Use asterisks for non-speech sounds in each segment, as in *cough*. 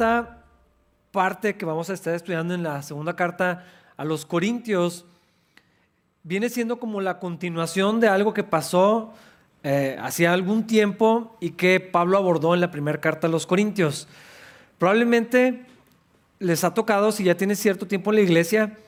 esta parte que vamos a estar estudiando en la segunda carta a los Corintios viene siendo como la continuación de algo que pasó eh, hacía algún tiempo y que Pablo abordó en la primera carta a los Corintios. Probablemente les ha tocado, si ya tiene cierto tiempo en la iglesia,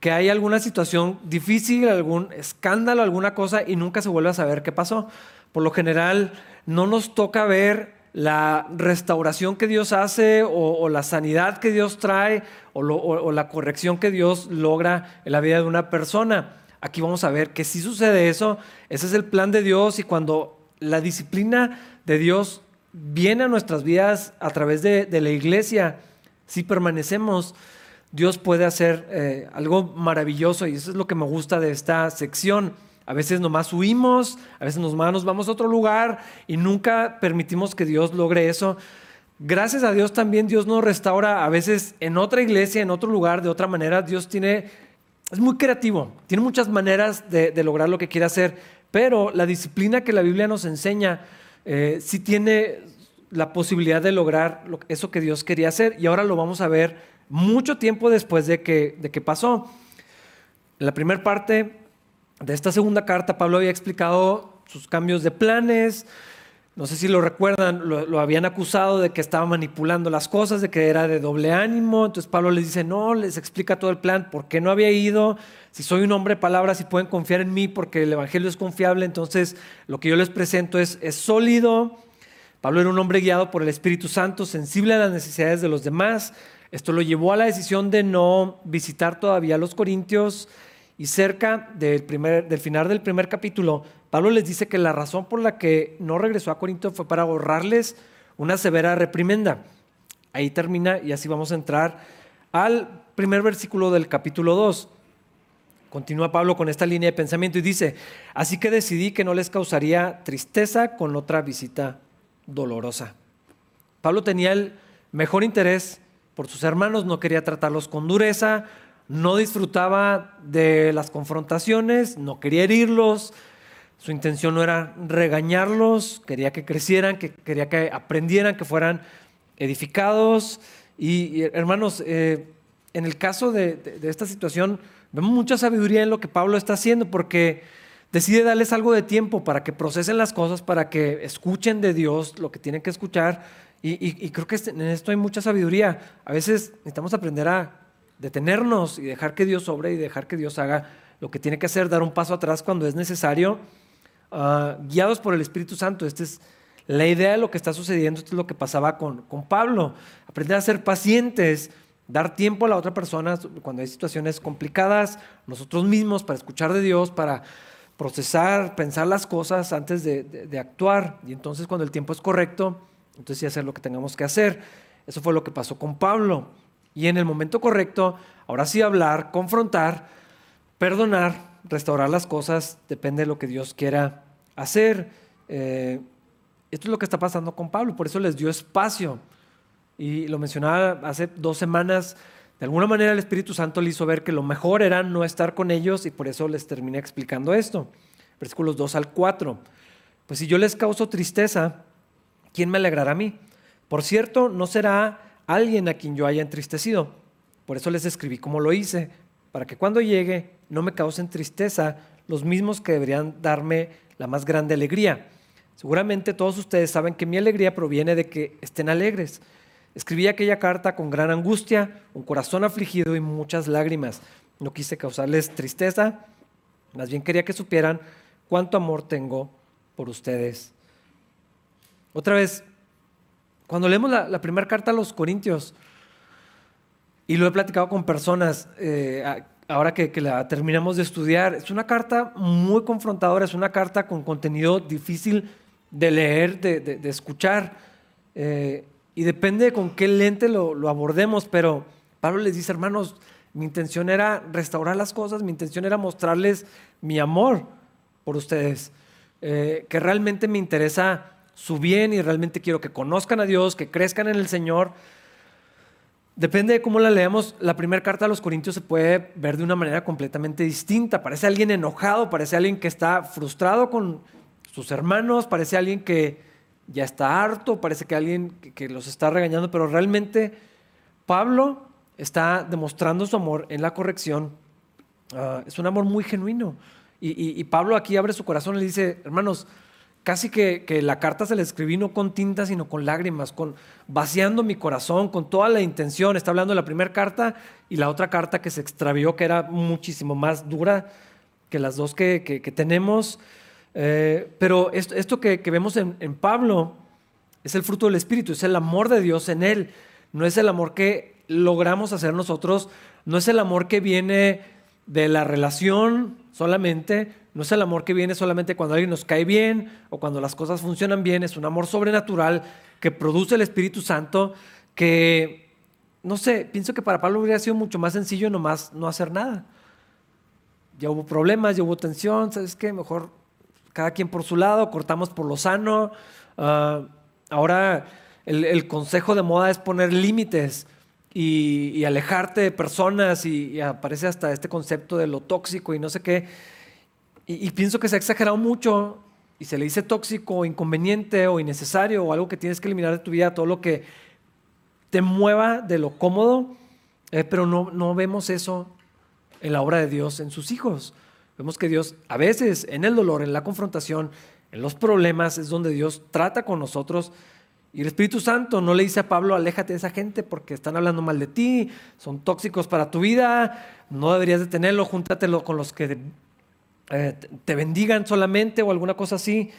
que hay alguna situación difícil, algún escándalo, alguna cosa y nunca se vuelve a saber qué pasó. Por lo general, no nos toca ver la restauración que Dios hace o, la sanidad que Dios trae o, la corrección que Dios logra en la vida de una persona. Aquí vamos a ver que si sucede eso, ese es el plan de Dios y cuando la disciplina de Dios viene a nuestras vidas a través de, la iglesia, si permanecemos, Dios puede hacer eh, algo maravilloso y eso es lo que me gusta de esta sección. A veces nomás huimos, a veces nos vamos a otro lugar y nunca permitimos que Dios logre eso. Gracias a Dios también Dios nos restaura a veces en otra iglesia, en otro lugar, de otra manera. Dios tiene, es muy creativo, tiene muchas maneras de, lograr lo que quiere hacer, pero la disciplina que la Biblia nos enseña eh, sí tiene la posibilidad de lograr eso que Dios quería hacer y ahora lo vamos a ver mucho tiempo después de que, de que pasó. En la primera parte de esta segunda carta, Pablo había explicado sus cambios de planes. No sé si lo recuerdan, lo, habían acusado de que estaba manipulando las cosas, de que era de doble ánimo. Entonces Pablo les dice, no, les explica todo el plan, por qué no había ido, si soy un hombre de palabras, si pueden confiar en mí, porque el Evangelio es confiable, entonces lo que yo les presento es, es sólido. Pablo era un hombre guiado por el Espíritu Santo, sensible a las necesidades de los demás. Esto lo llevó a la decisión de no visitar todavía a los corintios y cerca del, primer, del final del primer capítulo, Pablo les dice que la razón por la que no regresó a Corinto fue para ahorrarles una severa reprimenda. Ahí termina y así vamos a entrar al primer versículo del capítulo 2. Continúa Pablo con esta línea de pensamiento y dice, así que decidí que no les causaría tristeza con otra visita dolorosa. Pablo tenía el mejor interés por sus hermanos, no quería tratarlos con dureza, no disfrutaba de las confrontaciones, no quería herirlos, su intención no era regañarlos, quería que crecieran, que quería que aprendieran, que fueran edificados. Y, hermanos, eh, en el caso de, esta situación, vemos mucha sabiduría en lo que Pablo está haciendo, porque decide darles algo de tiempo para que procesen las cosas, para que escuchen de Dios lo que tienen que escuchar. Y, y creo que en esto hay mucha sabiduría. A veces necesitamos aprender a detenernos y dejar que Dios sobre y dejar que Dios haga lo que tiene que hacer, dar un paso atrás cuando es necesario, ah, guiados por el Espíritu Santo. Esta es la idea de lo que está sucediendo, esto es lo que pasaba con, con Pablo. Aprender a ser pacientes, dar tiempo a la otra persona cuando hay situaciones complicadas, nosotros mismos para escuchar de Dios, para procesar, pensar las cosas antes de, de actuar. Y entonces cuando el tiempo es correcto, entonces sí hacer lo que tengamos que hacer. Eso fue lo que pasó con Pablo. Y en el momento correcto, ahora sí hablar, confrontar, perdonar, restaurar las cosas, depende de lo que Dios quiera hacer. Eh, esto es lo que está pasando con Pablo, por eso les dio espacio. Y lo mencionaba hace dos semanas, de alguna manera el Espíritu Santo le hizo ver que lo mejor era no estar con ellos y por eso les terminé explicando esto. Versículos 2 al 4. Pues si yo les causo tristeza, ¿quién me alegrará a mí? Por cierto, no será alguien a quien yo haya entristecido. Por eso les escribí como lo hice, para que cuando llegue no me causen tristeza los mismos que deberían darme la más grande alegría. Seguramente todos ustedes saben que mi alegría proviene de que estén alegres. Escribí aquella carta con gran angustia, un corazón afligido y muchas lágrimas. No quise causarles tristeza, más bien quería que supieran cuánto amor tengo por ustedes. Otra vez, cuando leemos la, primera carta a los Corintios, y lo he platicado con personas, eh, ahora que, la terminamos de estudiar, es una carta muy confrontadora, es una carta con contenido difícil de leer, de, escuchar, eh, y depende con qué lente lo, abordemos, pero Pablo les dice, hermanos, mi intención era restaurar las cosas, mi intención era mostrarles mi amor por ustedes, eh, que realmente me interesa su bien y realmente quiero que conozcan a Dios, que crezcan en el Señor. Depende de cómo la leamos, la primera carta a los Corintios se puede ver de una manera completamente distinta. Parece alguien enojado, parece alguien que está frustrado con sus hermanos, parece alguien que ya está harto, parece que alguien que, los está regañando, pero realmente Pablo está demostrando su amor en la corrección. Ah, es un amor muy genuino. Y, Pablo aquí abre su corazón y le dice, hermanos, casi que, que, la carta se le escribí no con tinta, sino con lágrimas, con vaciando mi corazón, con toda la intención. Está hablando de la primera carta y la otra carta que se extravió, que era muchísimo más dura que las dos que, tenemos. Eh, pero esto, que, vemos en, Pablo es el fruto del Espíritu, es el amor de Dios en Él. No es el amor que logramos hacer nosotros, no es el amor que viene de la relación solamente, no es el amor que viene solamente cuando alguien nos cae bien o cuando las cosas funcionan bien, es un amor sobrenatural que produce el Espíritu Santo que, no sé, pienso que para Pablo hubiera sido mucho más sencillo nomás no hacer nada ya hubo problemas, ya hubo tensión, ¿sabes qué? Mejor cada quien por su lado, cortamos por lo sano. Ah, ahora el, consejo de moda es poner límites y, alejarte de personas y, aparece hasta este concepto de lo tóxico y no sé qué. Y, pienso que se ha exagerado mucho y se le dice tóxico, inconveniente o innecesario o algo que tienes que eliminar de tu vida, todo lo que te mueva de lo cómodo, eh, pero no, no vemos eso en la obra de Dios en sus hijos. Vemos que Dios a veces en el dolor, en la confrontación, en los problemas es donde Dios trata con nosotros. Y el Espíritu Santo no le dice a Pablo, aléjate de esa gente porque están hablando mal de ti, son tóxicos para tu vida, no deberías de tenerlo, júntatelo con los que eh, te bendigan solamente o alguna cosa así,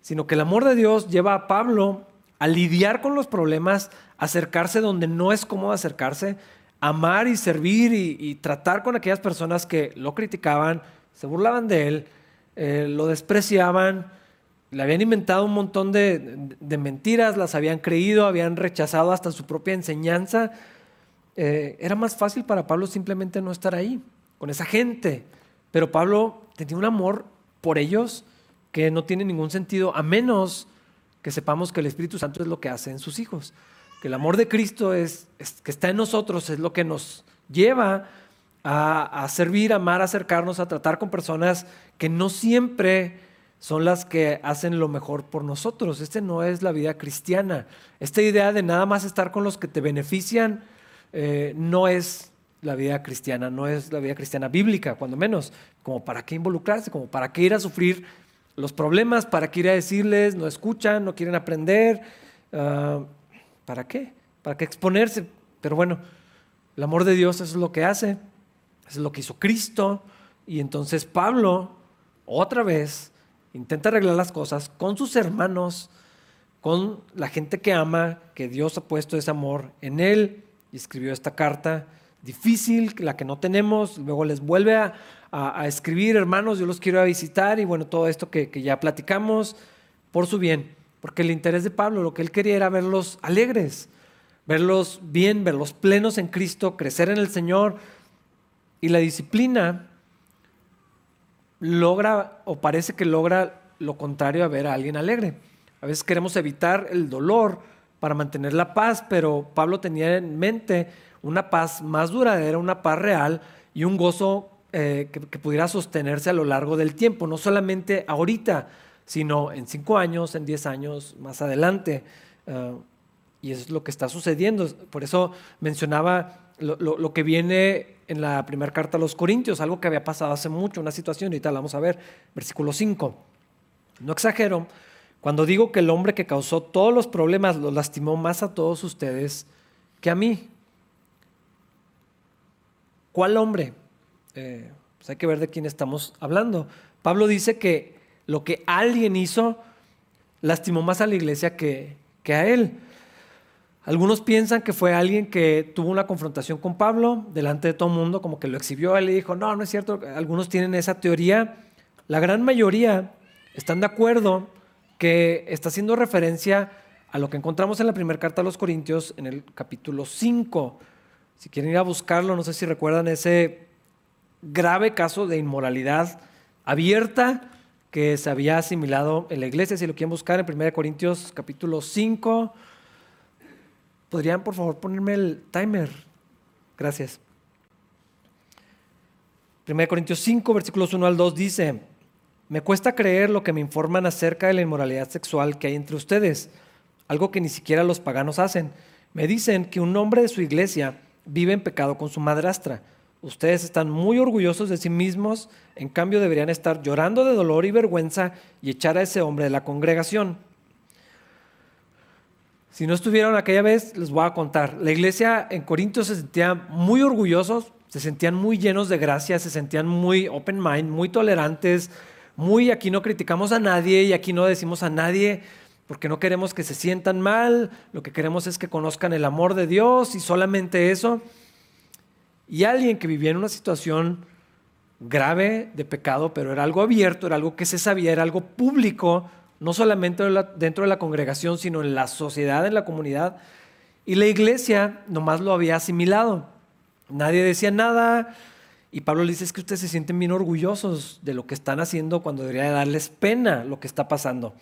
sino que el amor de Dios lleva a Pablo a lidiar con los problemas, acercarse donde no es cómodo acercarse, amar y servir y, tratar con aquellas personas que lo criticaban, se burlaban de él, eh, lo despreciaban, le habían inventado un montón de, mentiras, las habían creído, habían rechazado hasta su propia enseñanza. Eh, era más fácil para Pablo simplemente no estar ahí, con esa gente. Pero Pablo tenía un amor por ellos que no tiene ningún sentido, a menos que sepamos que el Espíritu Santo es lo que hace en sus hijos que el amor de Cristo es, que está en nosotros, es lo que nos lleva a, a, servir, amar, acercarnos, a tratar con personas que no siempre son las que hacen lo mejor por nosotros. Este no es la vida cristiana. Esta idea de nada más estar con los que te benefician eh, no es la vida cristiana, no es la vida cristiana bíblica, cuando menos. Como para qué involucrarse, como para qué ir a sufrir los problemas, para qué ir a decirles, no escuchan, no quieren aprender. Ah, ¿Para qué? ¿Para qué exponerse? Pero bueno, el amor de Dios es lo que hace, es lo que hizo Cristo. Y entonces Pablo, otra vez, intenta arreglar las cosas con sus hermanos, con la gente que ama, que Dios ha puesto ese amor en él. Y escribió esta carta difícil, la que no tenemos. Luego les vuelve a, escribir, hermanos, yo los quiero a visitar. Y bueno, todo esto que, que ya platicamos por su bien. Porque el interés de Pablo, lo que él quería era verlos alegres, verlos bien, verlos plenos en Cristo, crecer en el Señor. Y la disciplina logra o parece que logra lo contrario a ver a alguien alegre. A veces queremos evitar el dolor para mantener la paz, pero Pablo tenía en mente una paz más duradera, una paz real y un gozo eh, que, pudiera sostenerse a lo largo del tiempo, no solamente ahorita, sino en cinco años, en diez años más adelante. Ah, y eso es lo que está sucediendo. Por eso mencionaba lo, que viene en la primera carta a los Corintios, algo que había pasado hace mucho, una situación, y tal, vamos a ver, versículo 5. No exagero cuando digo que el hombre que causó todos los problemas los lastimó más a todos ustedes que a mí. ¿Cuál hombre? Eh, pues hay que ver de quién estamos hablando. Pablo dice que lo que alguien hizo lastimó más a la iglesia que, a él. Algunos piensan que fue alguien que tuvo una confrontación con Pablo delante de todo el mundo, como que lo exhibió, él y dijo, no, no es cierto. Algunos tienen esa teoría. La gran mayoría están de acuerdo que está haciendo referencia a lo que encontramos en la primera carta a los Corintios, en el capítulo 5. Si quieren ir a buscarlo, no sé si recuerdan ese grave caso de inmoralidad abierta que se había asimilado en la iglesia. Si lo quieren buscar en 1 Corintios capítulo 5, ¿podrían por favor ponerme el timer? Gracias. 1 Corintios 5, versículos 1 al 2 dice, me cuesta creer lo que me informan acerca de la inmoralidad sexual que hay entre ustedes, algo que ni siquiera los paganos hacen. Me dicen que un hombre de su iglesia vive en pecado con su madrastra. Ustedes están muy orgullosos de sí mismos, en cambio deberían estar llorando de dolor y vergüenza y echar a ese hombre de la congregación. Si no estuvieron aquella vez, les voy a contar. La iglesia en Corinto se sentía muy orgullosos, se sentían muy llenos de gracia, se sentían muy open mind, muy tolerantes, muy aquí no criticamos a nadie y aquí no decimos a nadie porque no queremos que se sientan mal, lo que queremos es que conozcan el amor de Dios y solamente eso. Y alguien que vivía en una situación grave de pecado, pero era algo abierto, era algo que se sabía, era algo público, no solamente dentro de la congregación, sino en la sociedad, en la comunidad. Y la iglesia nomás lo había asimilado. Nadie decía nada. Y Pablo le dice, es que ustedes se sienten bien orgullosos de lo que están haciendo cuando debería darles pena lo que está pasando.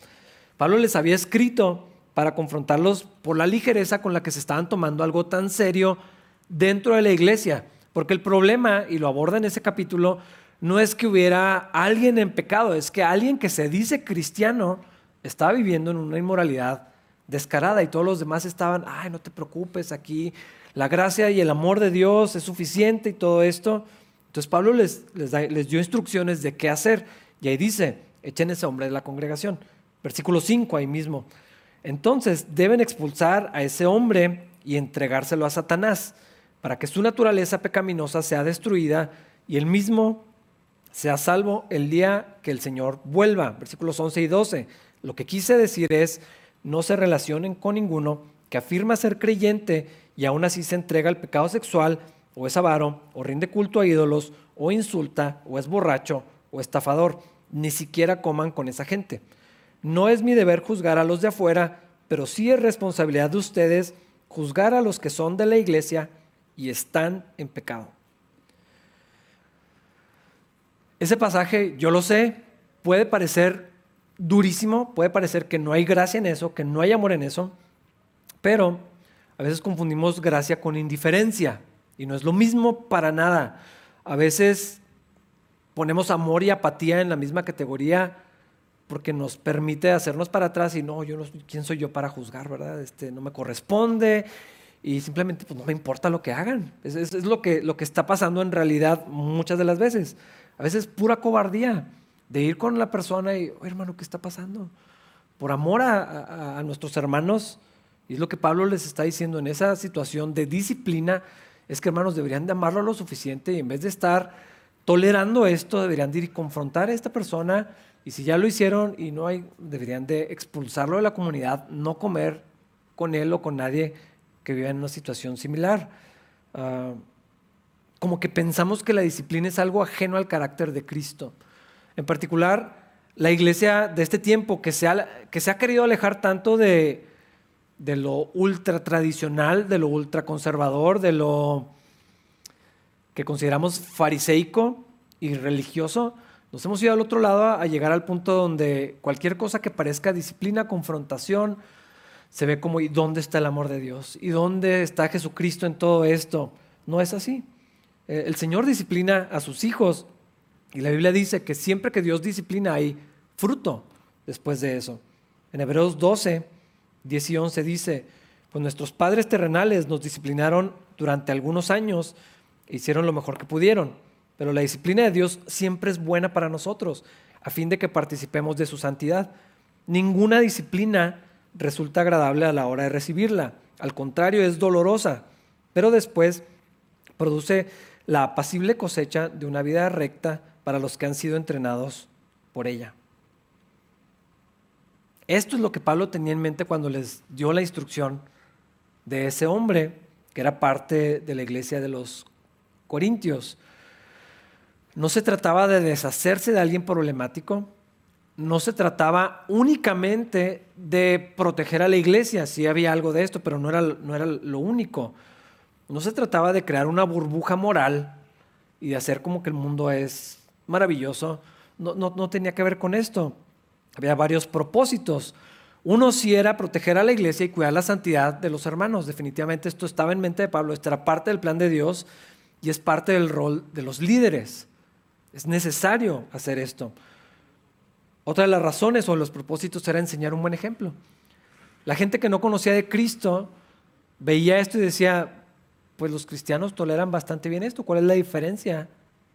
Pablo les había escrito para confrontarlos por la ligereza con la que se estaban tomando algo tan serio dentro de la iglesia. Porque el problema, y lo aborda en ese capítulo, no es que hubiera alguien en pecado, es que alguien que se dice cristiano estaba viviendo en una inmoralidad descarada y todos los demás estaban, ay, no te preocupes, aquí la gracia y el amor de Dios es suficiente y todo esto. Entonces Pablo les, les, dio instrucciones de qué hacer y ahí dice, echen ese hombre de la congregación. Versículo 5 ahí mismo. Entonces deben expulsar a ese hombre y entregárselo a Satanás para que su naturaleza pecaminosa sea destruida y él mismo sea salvo el día que el Señor vuelva. Versículos 11 y 12. Lo que quise decir es, no se relacionen con ninguno que afirma ser creyente y aún así se entrega al pecado sexual, o es avaro, o rinde culto a ídolos, o insulta, o es borracho, o estafador. Ni siquiera coman con esa gente. No es mi deber juzgar a los de afuera, pero sí es responsabilidad de ustedes juzgar a los que son de la iglesia y están en pecado. Ese pasaje, yo lo sé, puede parecer durísimo, puede parecer que no hay gracia en eso, que no hay amor en eso, pero a veces confundimos gracia con indiferencia y no es lo mismo para nada. A veces ponemos amor y apatía en la misma categoría porque nos permite hacernos para atrás y no, yo no, ¿quién soy yo para juzgar, verdad? Este, no me corresponde y simplemente pues, no me importa lo que hagan. Es, es, lo, que, lo que está pasando en realidad muchas de las veces. A veces pura cobardía de ir con la persona y, hermano, ¿qué está pasando? Por amor a, nuestros hermanos, y es lo que Pablo les está diciendo en esa situación de disciplina, es que hermanos deberían de amarlo lo suficiente y en vez de estar tolerando esto, deberían de ir y confrontar a esta persona y si ya lo hicieron y no hay, deberían de expulsarlo de la comunidad, no comer con él o con nadie que viva en una situación similar. Ah, como que pensamos que la disciplina es algo ajeno al carácter de Cristo. En particular, la iglesia de este tiempo que se ha, que se ha querido alejar tanto de, de lo ultra tradicional, de lo ultra conservador, de lo que consideramos fariseico y religioso, nos hemos ido al otro lado a llegar al punto donde cualquier cosa que parezca disciplina, confrontación, se ve como ¿y dónde está el amor de Dios? ¿Y dónde está Jesucristo en todo esto? No es así. Eh, el Señor disciplina a sus hijos y la Biblia dice que siempre que Dios disciplina hay fruto después de eso. En Hebreos 12, 10 y 11 dice, pues nuestros padres terrenales nos disciplinaron durante algunos años e hicieron lo mejor que pudieron, pero la disciplina de Dios siempre es buena para nosotros, a fin de que participemos de su santidad. Ninguna disciplina resulta agradable a la hora de recibirla, al contrario es dolorosa, pero después produce la apacible cosecha de una vida recta para los que han sido entrenados por ella. Esto es lo que Pablo tenía en mente cuando les dio la instrucción de ese hombre que era parte de la iglesia de los Corintios. No se trataba de deshacerse de alguien problemático, no se trataba únicamente de proteger a la iglesia, sí había algo de esto, pero no era, no era lo único. No se trataba de crear una burbuja moral y de hacer como que el mundo es maravilloso. No, no, tenía que ver con esto. Había varios propósitos. Uno sí era proteger a la iglesia y cuidar la santidad de los hermanos. Definitivamente esto estaba en mente de Pablo. Esto era parte del plan de Dios y es parte del rol de los líderes. Es necesario hacer esto. Otra de las razones o los propósitos era enseñar un buen ejemplo. La gente que no conocía de Cristo veía esto y decía, pues los cristianos toleran bastante bien esto. ¿Cuál es la diferencia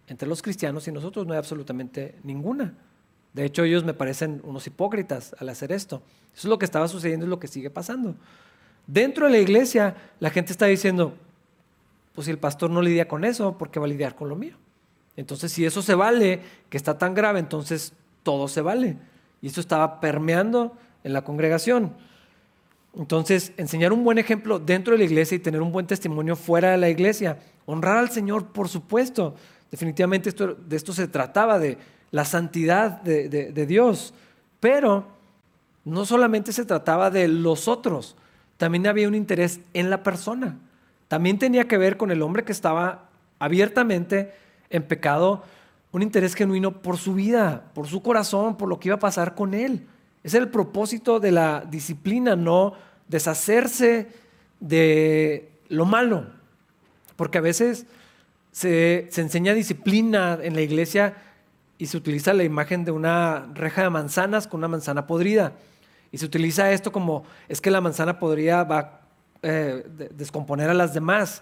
entre los cristianos y nosotros? No hay absolutamente ninguna. De hecho, ellos me parecen unos hipócritas al hacer esto. Eso es lo que estaba sucediendo y lo que sigue pasando. Dentro de la iglesia, la gente está diciendo, pues si el pastor no lidia con eso, ¿por qué va a lidiar con lo mío? Entonces, si eso se vale, que está tan grave, entonces todo se vale. Y esto estaba permeando en la congregación. Entonces, enseñar un buen ejemplo dentro de la iglesia y tener un buen testimonio fuera de la iglesia. Honrar al Señor, por supuesto. Definitivamente esto, de esto se trataba, de la santidad de, de Dios. Pero no solamente se trataba de los otros, también había un interés en la persona. También tenía que ver con el hombre que estaba abiertamente en pecado, un interés genuino por su vida, por su corazón, por lo que iba a pasar con él. Es el propósito de la disciplina, no deshacerse de lo malo. Porque a veces se, enseña disciplina en la iglesia y se utiliza la imagen de una reja de manzanas con una manzana podrida. Y se utiliza esto como es que la manzana podrida va a eh, descomponer a las demás.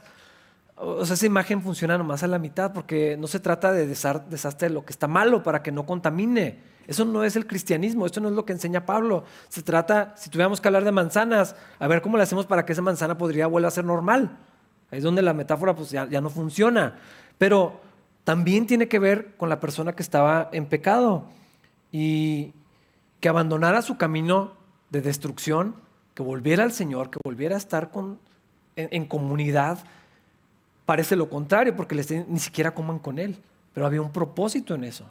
O sea, esa imagen funciona nomás a la mitad porque no se trata de deshazte de lo que está malo para que no contamine. Eso no es el cristianismo, esto no es lo que enseña Pablo. Se trata, si tuviéramos que hablar de manzanas, a ver cómo le hacemos para que esa manzana podría volver a ser normal. Ahí es donde la metáfora pues, ya, ya no funciona. Pero también tiene que ver con la persona que estaba en pecado y que abandonara su camino de destrucción, que volviera al Señor, que volviera a estar con, en, comunidad. Parece lo contrario, porque les, ni siquiera coman con Él, pero había un propósito en eso.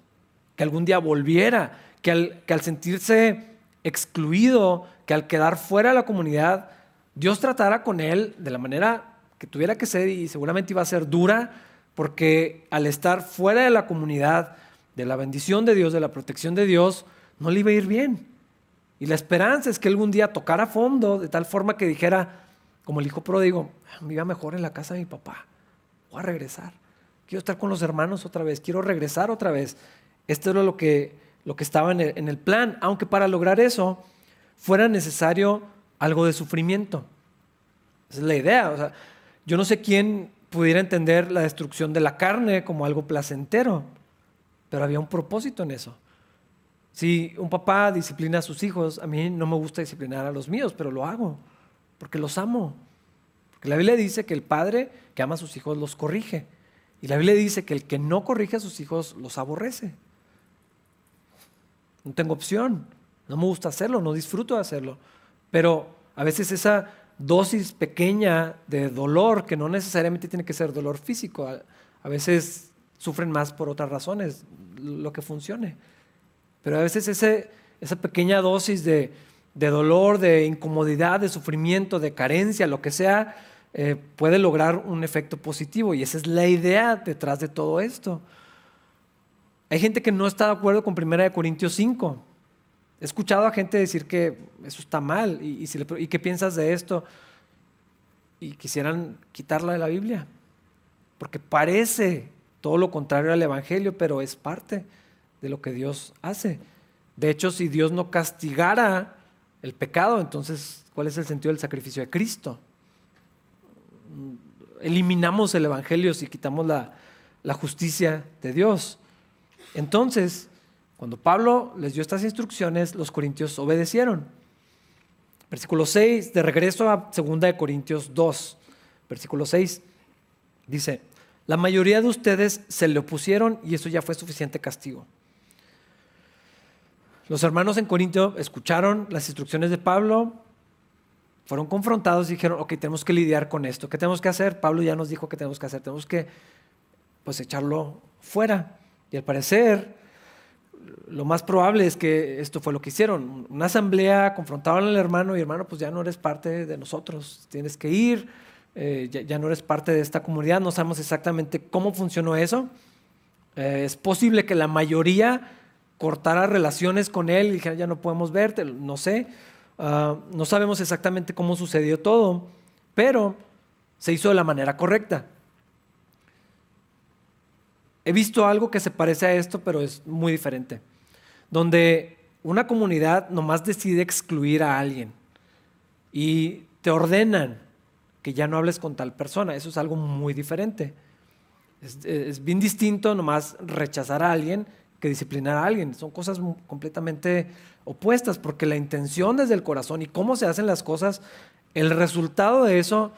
Que algún día volviera, que al, que al sentirse excluido, que al quedar fuera de la comunidad, Dios tratara con él de la manera que tuviera que ser y seguramente iba a ser dura, porque al estar fuera de la comunidad, de la bendición de Dios, de la protección de Dios, no le iba a ir bien. Y la esperanza es que algún día tocara fondo de tal forma que dijera, como el hijo pródigo, me iba mejor en la casa de mi papá, voy a regresar, quiero estar con los hermanos otra vez, quiero regresar otra vez. Esto era lo que, lo que estaba en el, plan, aunque para lograr eso fuera necesario algo de sufrimiento. Esa es la idea. O sea, yo no sé quién pudiera entender la destrucción de la carne como algo placentero, pero había un propósito en eso. Si un papá disciplina a sus hijos, a mí no me gusta disciplinar a los míos, pero lo hago, porque los amo. La Biblia dice que el padre que ama a sus hijos los corrige. Y la Biblia dice que el que no corrige a sus hijos los aborrece. No tengo opción. No me gusta hacerlo, no disfruto de hacerlo. Pero a veces esa dosis pequeña de dolor, que no necesariamente tiene que ser dolor físico, a, veces sufren más por otras razones, lo que funcione. Pero a veces esa pequeña dosis de, dolor, de incomodidad, de sufrimiento, de carencia, lo que sea, eh, puede lograr un efecto positivo. Y esa es la idea detrás de todo esto. Hay gente que no está de acuerdo con 1 Corintios 5. He escuchado a gente decir que eso está mal y, qué piensas de esto. Y quisieran quitarla de la Biblia. Porque parece todo lo contrario al Evangelio, pero es parte de lo que Dios hace. De hecho, si Dios no castigara el pecado, entonces, ¿cuál es el sentido del sacrificio de Cristo? Eliminamos el Evangelio si quitamos la, justicia de Dios. Entonces, cuando Pablo les dio estas instrucciones, los corintios obedecieron. Versículo 6, de regreso a 2 de Corintios 2, versículo 6, dice, la mayoría de ustedes se le opusieron y eso ya fue suficiente castigo. Los hermanos en Corintio escucharon las instrucciones de Pablo, fueron confrontados y dijeron, ok, tenemos que lidiar con esto. ¿Qué tenemos que hacer? Pablo ya nos dijo que tenemos que hacer, tenemos que pues echarlo fuera. Y al parecer, lo más probable es que esto fue lo que hicieron. Una asamblea, confrontaron al hermano y hermano, pues ya no eres parte de nosotros, tienes que ir, eh, ya, no eres parte de esta comunidad, no sabemos exactamente cómo funcionó eso. Eh, es posible que la mayoría cortara relaciones con él y dijera, ya no podemos verte, no sé. Ah, no sabemos exactamente cómo sucedió todo, pero se hizo de la manera correcta. He visto algo que se parece a esto, pero es muy diferente. Donde una comunidad nomás decide excluir a alguien y te ordenan que ya no hables con tal persona. Eso es algo muy diferente. Es, bien distinto nomás rechazar a alguien que disciplinar a alguien. Son cosas completamente opuestas porque la intención desde el corazón y cómo se hacen las cosas, el resultado de eso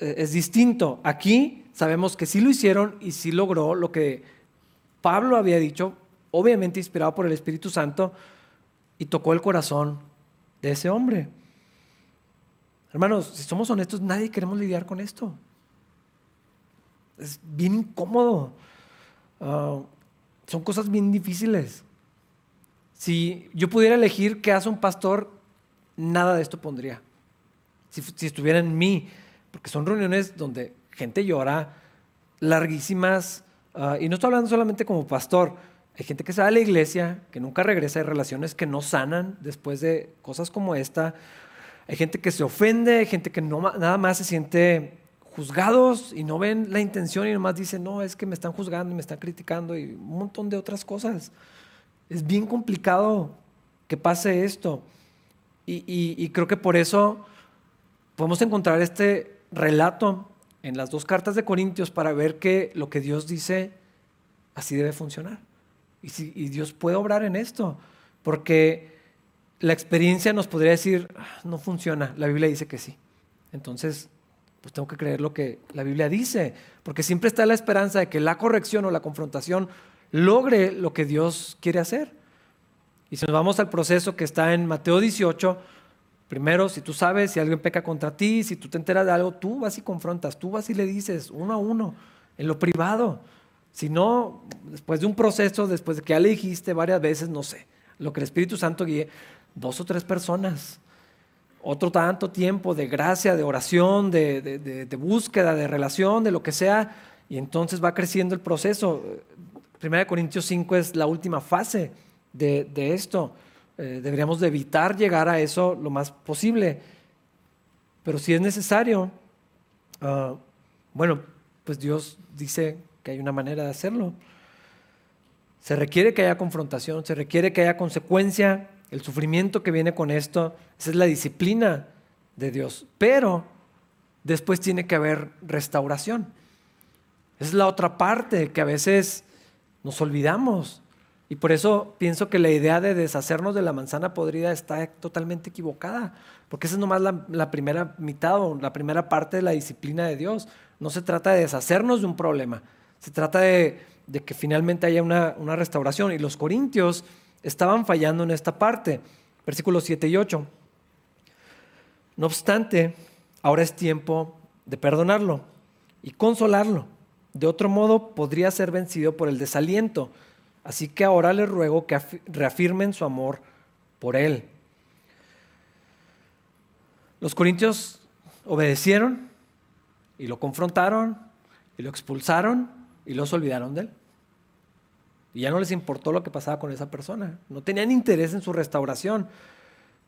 eh, es distinto. Aquí sabemos que sí lo hicieron y sí logró lo que Pablo había dicho, obviamente inspirado por el Espíritu Santo, y tocó el corazón de ese hombre. Hermanos, si somos honestos, nadie queremos lidiar con esto. Es bien incómodo. Ah, son cosas bien difíciles. Si yo pudiera elegir qué hace un pastor, nada de esto pondría. Si, estuviera en mí, porque son reuniones donde gente llora, larguísimas, ah, y no estoy hablando solamente como pastor, hay gente que va a la iglesia, que nunca regresa, hay relaciones que no sanan después de cosas como esta. Hay gente que se ofende, hay gente que no, nada más se siente juzgados y no ven la intención y nomás dicen, no, es que me están juzgando y me están criticando y un montón de otras cosas. Es bien complicado que pase esto. Y, y creo que por eso podemos encontrar este relato en las dos cartas de Corintios para ver que lo que Dios dice así debe funcionar. Y, Dios puede obrar en esto, porque la experiencia nos podría decir, ah, no funciona, la Biblia dice que sí. Entonces, pues tengo que creer lo que la Biblia dice, porque siempre está la esperanza de que la corrección o la confrontación logre lo que Dios quiere hacer. Y si nos vamos al proceso que está en Mateo 18, primero, si tú sabes si alguien peca contra ti, si tú te enteras de algo, tú vas y confrontas, tú vas y le dices uno a uno, en lo privado. Si no, después de un proceso, después de que ya le dijiste varias veces, no sé, lo que el Espíritu Santo guíe, dos o tres personas, otro tanto tiempo de gracia, de oración, de, búsqueda, de relación, de lo que sea, y entonces va creciendo el proceso. Primera de Corintios 5 es la última fase de, esto. Eh, deberíamos de evitar llegar a eso lo más posible. Pero si es necesario, ah, bueno, pues Dios dice que hay una manera de hacerlo. Se requiere que haya confrontación, se requiere que haya consecuencia, el sufrimiento que viene con esto, esa es la disciplina de Dios. Pero después tiene que haber restauración. Esa es la otra parte que a veces nos olvidamos. Y por eso pienso que la idea de deshacernos de la manzana podrida está totalmente equivocada, porque esa es nomás la, la primera mitad o la primera parte de la disciplina de Dios. No se trata de deshacernos de un problema, se trata de, que finalmente haya una, restauración. Y los corintios estaban fallando en esta parte. Versículos 7 y 8. No obstante, ahora es tiempo de perdonarlo y consolarlo. De otro modo, podría ser vencido por el desaliento. Así que ahora les ruego que reafirmen su amor por él. Los corintios obedecieron y lo confrontaron y lo expulsaron y los olvidaron de él. Y ya no les importó lo que pasaba con esa persona. No tenían interés en su restauración.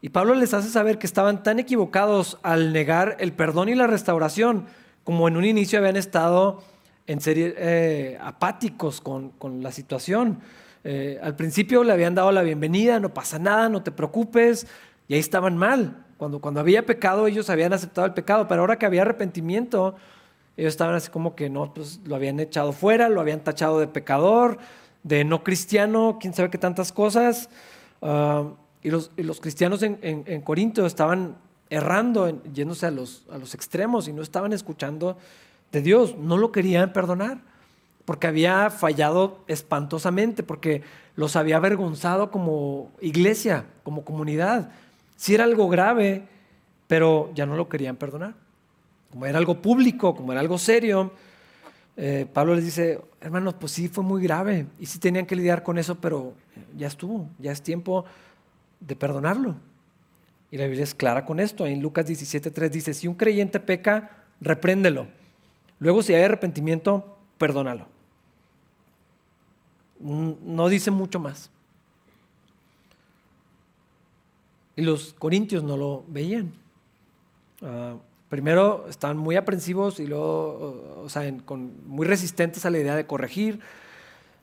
Y Pablo les hace saber que estaban tan equivocados al negar el perdón y la restauración, como en un inicio habían estado en serie eh, apáticos con, la situación. Eh, al principio le habían dado la bienvenida, no pasa nada, no te preocupes, y ahí estaban mal. Cuando, cuando había pecado, ellos habían aceptado el pecado, pero ahora que había arrepentimiento, ellos estaban así como que no, pues lo habían echado fuera, lo habían tachado de pecador, de no cristiano, quién sabe qué tantas cosas. Ah, y, los, los, cristianos en, en, Corinto estaban errando, yéndose a los, a los extremos y no estaban escuchando de Dios, no lo querían perdonar, porque había fallado espantosamente, porque los había avergonzado como iglesia, como comunidad. Si era algo grave, pero ya no lo querían perdonar como era algo público, como era algo serio, eh, Pablo les dice, hermanos, pues sí fue muy grave y sí tenían que lidiar con eso, pero ya estuvo, ya es tiempo de perdonarlo. Y la Biblia es clara con esto. En Lucas 17.3 dice, si un creyente peca, repréndelo. Luego si hay arrepentimiento, perdónalo. Mm, no dice mucho más. Y los corintios no lo veían. Ah, primero estaban muy aprensivos y luego, o sea, con, muy resistentes a la idea de corregir.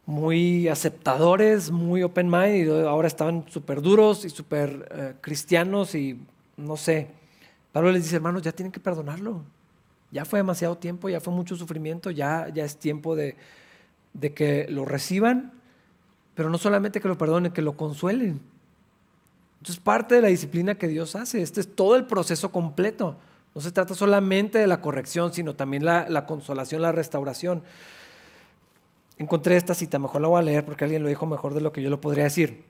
muy aceptadores, muy open mind, y ahora estaban súper duros y súper eh, cristianos y no sé. Pablo les dice, hermanos, ya tienen que perdonarlo. Ya fue demasiado tiempo, ya fue mucho sufrimiento, ya, ya es tiempo de, de que lo reciban, pero no solamente que lo perdonen, que lo consuelen. Entonces parte de la disciplina que Dios hace, este es todo el proceso completo. No se trata solamente de la corrección, sino también la, la consolación, la restauración. Encontré esta cita, mejor la voy a leer porque alguien lo dijo mejor de lo que yo lo podría decir.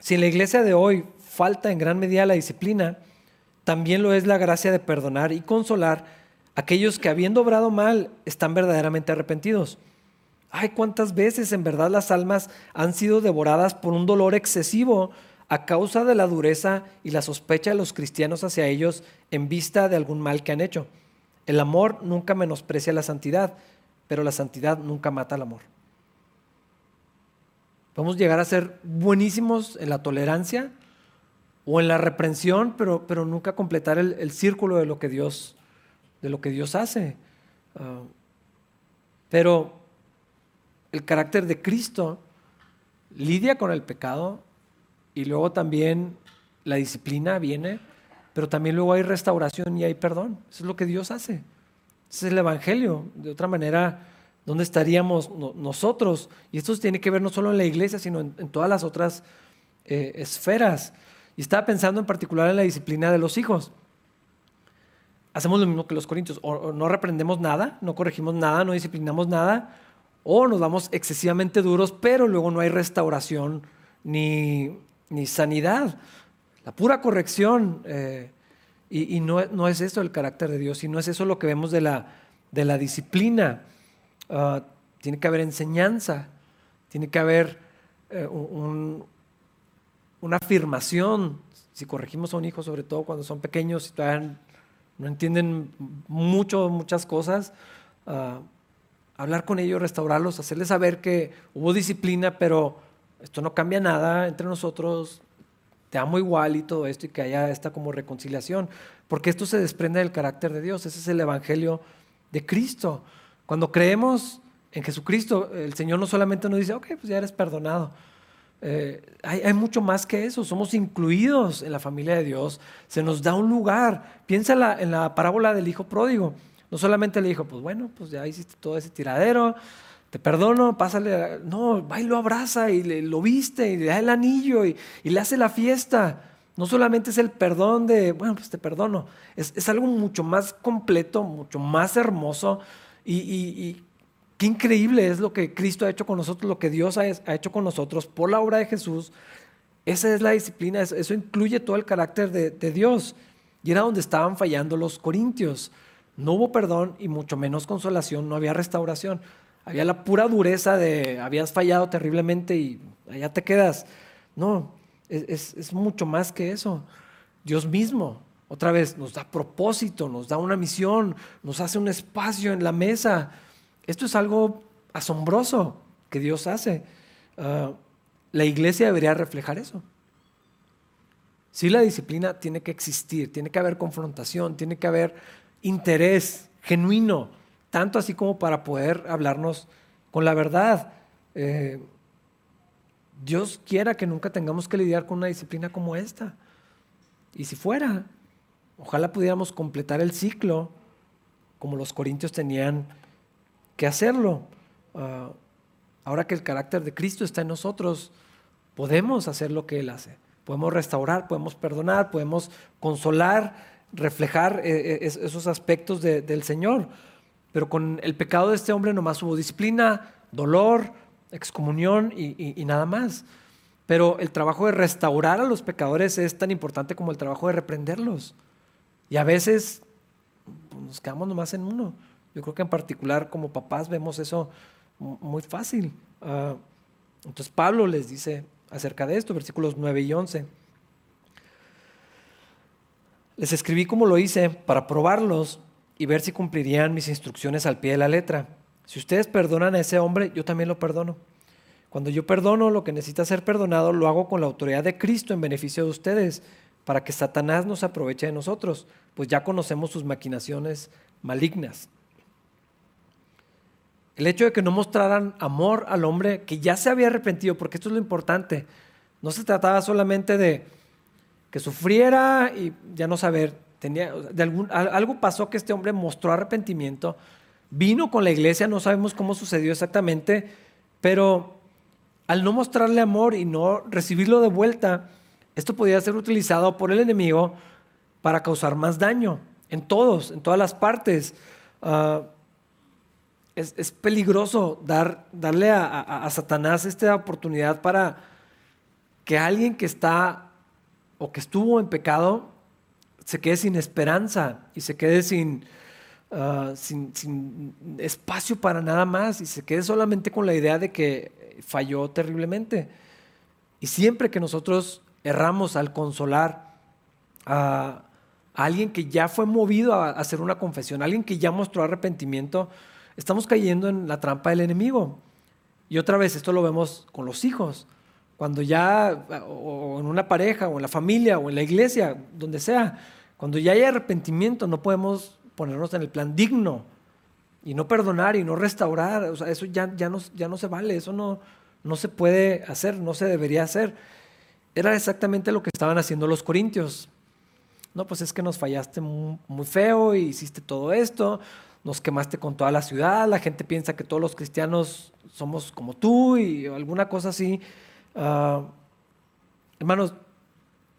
Si en la iglesia de hoy falta en gran medida la disciplina, también lo es la gracia de perdonar y consolar a aquellos que habiendo obrado mal están verdaderamente arrepentidos. Ay, cuántas veces en verdad las almas han sido devoradas por un dolor excesivo a causa de la dureza y la sospecha de los cristianos hacia ellos en vista de algún mal que han hecho. El amor nunca menosprecia la santidad, pero la santidad nunca mata al amor. Podemos llegar a ser buenísimos en la tolerancia o en la reprensión, pero, pero nunca completar el, círculo de lo que Dios, de lo que Dios hace. Ah, pero el carácter de Cristo lidia con el pecado y luego también la disciplina viene, pero también luego hay restauración y hay perdón. Eso es lo que Dios hace. Ese es el Evangelio. De otra manera, ¿dónde estaríamos nosotros? Y esto tiene que ver no solo en la iglesia, sino en, todas las otras eh, esferas. Y estaba pensando en particular en la disciplina de los hijos. Hacemos lo mismo que los corintios, o no reprendemos nada, no corregimos nada, no disciplinamos nada, o nos damos excesivamente duros, pero luego no hay restauración ni, ni sanidad. La pura corrección. Eh, y, no, no, es eso el carácter de Dios, y no es eso lo que vemos de la, de la disciplina. Ah, tiene que haber enseñanza, tiene que haber eh, una afirmación. Si corregimos a un hijo, sobre todo cuando son pequeños y todavía no entienden mucho, muchas cosas, ah, hablar con ellos, restaurarlos, hacerles saber que hubo disciplina, pero esto no cambia nada entre nosotros, te amo igual y todo esto, y que haya esta como reconciliación, porque esto se desprende del carácter de Dios, ese es el Evangelio de Cristo. Cuando creemos en Jesucristo, el Señor no solamente nos dice, ok, pues ya eres perdonado. Eh, hay, mucho más que eso, somos incluidos en la familia de Dios, se nos da un lugar. Piensa en la, en la parábola del hijo pródigo. No solamente le dijo, pues bueno, pues ya hiciste todo ese tiradero, te perdono, pásale. No, va y lo abraza y le, lo viste y le da el anillo y, le hace la fiesta. No solamente es el perdón de, bueno, pues te perdono, es, algo mucho más completo, mucho más hermoso y, qué increíble es lo que Cristo ha hecho con nosotros, lo que Dios ha, hecho con nosotros por la obra de Jesús. Esa es la disciplina, eso, incluye todo el carácter de, de Dios. Y era donde estaban fallando los corintios. No hubo perdón y mucho menos consolación, no había restauración. Había la pura dureza de habías fallado terriblemente y allá te quedas. No, es, mucho más que eso. Dios mismo, otra vez, nos da propósito, nos da una misión, nos hace un espacio en la mesa. Esto es algo asombroso que Dios hace. Ah, la iglesia debería reflejar eso. Sí, la disciplina tiene que existir, tiene que haber confrontación, tiene que haber interés genuino tanto así como para poder hablarnos con la verdad. Eh, Dios quiera que nunca tengamos que lidiar con una disciplina como esta. Y si fuera, ojalá pudiéramos completar el ciclo como los corintios tenían que hacerlo. Ah, ahora que el carácter de Cristo está en nosotros, podemos hacer lo que Él hace. Podemos restaurar, podemos perdonar, podemos consolar, reflejar eh, eh, esos aspectos del Señor. Pero con el pecado de este hombre nomás hubo disciplina, dolor, excomunión y, nada más. Pero el trabajo de restaurar a los pecadores es tan importante como el trabajo de reprenderlos. Y a veces pues, nos quedamos nomás en uno. Yo creo que en particular como papás vemos eso muy fácil. Ah, entonces Pablo les dice acerca de esto, versículos 9 y 11. Les escribí como lo hice para probarlos y ver si cumplirían mis instrucciones al pie de la letra. Si ustedes perdonan a ese hombre, yo también lo perdono. Cuando yo perdono lo que necesita ser perdonado, lo hago con la autoridad de Cristo en beneficio de ustedes, para que Satanás nos aproveche de nosotros, pues ya conocemos sus maquinaciones malignas. el hecho de que no mostraran amor al hombre que ya se había arrepentido, porque esto es lo importante. No se trataba solamente de que sufriera y ya no saber. Tenía, algo pasó que este hombre mostró arrepentimiento, vino con la iglesia, no sabemos cómo sucedió exactamente, pero al no mostrarle amor y no recibirlo de vuelta, esto podía ser utilizado por el enemigo para causar más daño en todos, en todas las partes. Ah, es, peligroso dar, darle a, Satanás esta oportunidad para que alguien que está o que estuvo en pecado se quede sin esperanza y se quede sin, ah, sin, sin, espacio para nada más y se quede solamente con la idea de que falló terriblemente. Y siempre que nosotros erramos al consolar a, alguien que ya fue movido a hacer una confesión, alguien que ya mostró arrepentimiento, estamos cayendo en la trampa del enemigo. Y otra vez, esto lo vemos con los hijos. Cuando ya, o en una pareja, o en la familia, o en la iglesia, donde sea, cuando ya hay arrepentimiento, no podemos ponernos en el plan digno y no perdonar y no restaurar. O sea, eso ya, ya, no, ya no se vale, eso no, no se puede hacer, no se debería hacer. Era exactamente lo que estaban haciendo los corintios. No, pues es que nos fallaste muy, feo y hiciste todo esto, nos quemaste con toda la ciudad, la gente piensa que todos los cristianos somos como tú y alguna cosa así. Ah, hermanos,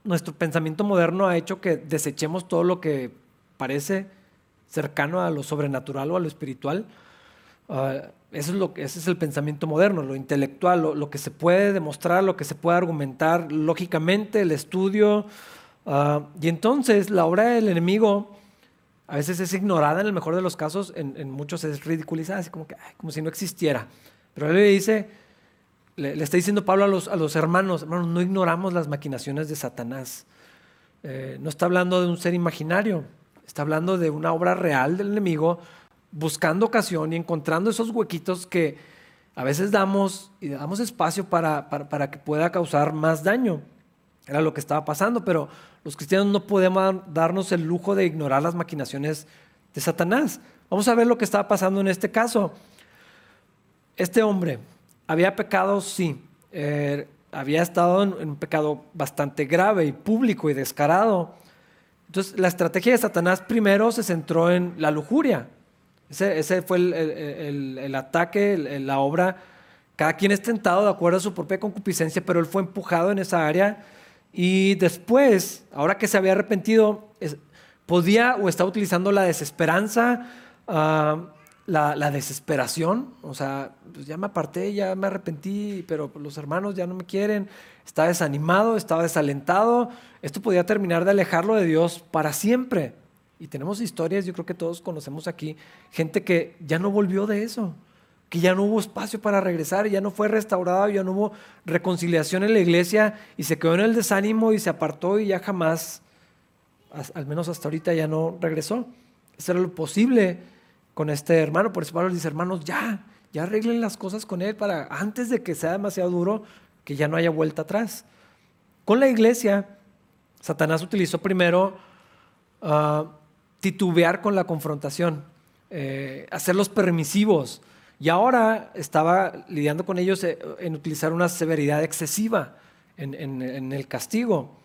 nuestro pensamiento moderno ha hecho que desechemos todo lo que parece cercano a lo sobrenatural o a lo espiritual. Ah, eso es lo, ese es el pensamiento moderno, lo intelectual, lo, que se puede demostrar, lo que se puede argumentar lógicamente, el estudio. Ah, y entonces la obra del enemigo a veces es ignorada en el mejor de los casos, en, muchos es ridiculizada, así como, que, como si no existiera. Pero él le dice, le, está diciendo Pablo a los, a los hermanos, hermanos, no ignoramos las maquinaciones de Satanás. Eh, no está hablando de un ser imaginario, está hablando de una obra real del enemigo buscando ocasión y encontrando esos huequitos que a veces damos y damos espacio para, para, que pueda causar más daño. Era lo que estaba pasando, pero los cristianos no podemos darnos el lujo de ignorar las maquinaciones de Satanás. Vamos a ver lo que estaba pasando en este caso. Este hombre había pecado, sí, eh, había estado en, un pecado bastante grave y público y descarado. Entonces, la estrategia de Satanás primero se centró en la lujuria. Ese, fue el, ataque, la obra. Cada quien es tentado de acuerdo a su propia concupiscencia, pero él fue empujado en esa área. Y después, ahora que se había arrepentido, podía o estaba utilizando la desesperanza, ah, la, desesperación. O sea, pues ya me aparté, ya me arrepentí, pero los hermanos ya no me quieren. Estaba desanimado, estaba desalentado. Esto podía terminar de alejarlo de Dios para siempre. Y tenemos historias, yo creo que todos conocemos aquí, gente que ya no volvió de eso, que ya no hubo espacio para regresar, ya no fue restaurado, ya no hubo reconciliación en la iglesia y se quedó en el desánimo y se apartó y ya jamás, al menos hasta ahorita, ya no regresó. Eso era lo posible con este hermano. Por eso Pablo dice, hermanos, ya, ya arreglen las cosas con él para antes de que sea demasiado duro, que ya no haya vuelta atrás. Con la iglesia, Satanás utilizó primero uh, titubear con la confrontación, eh, hacerlos permisivos. Y ahora estaba lidiando con ellos eh, en utilizar una severidad excesiva en, el castigo.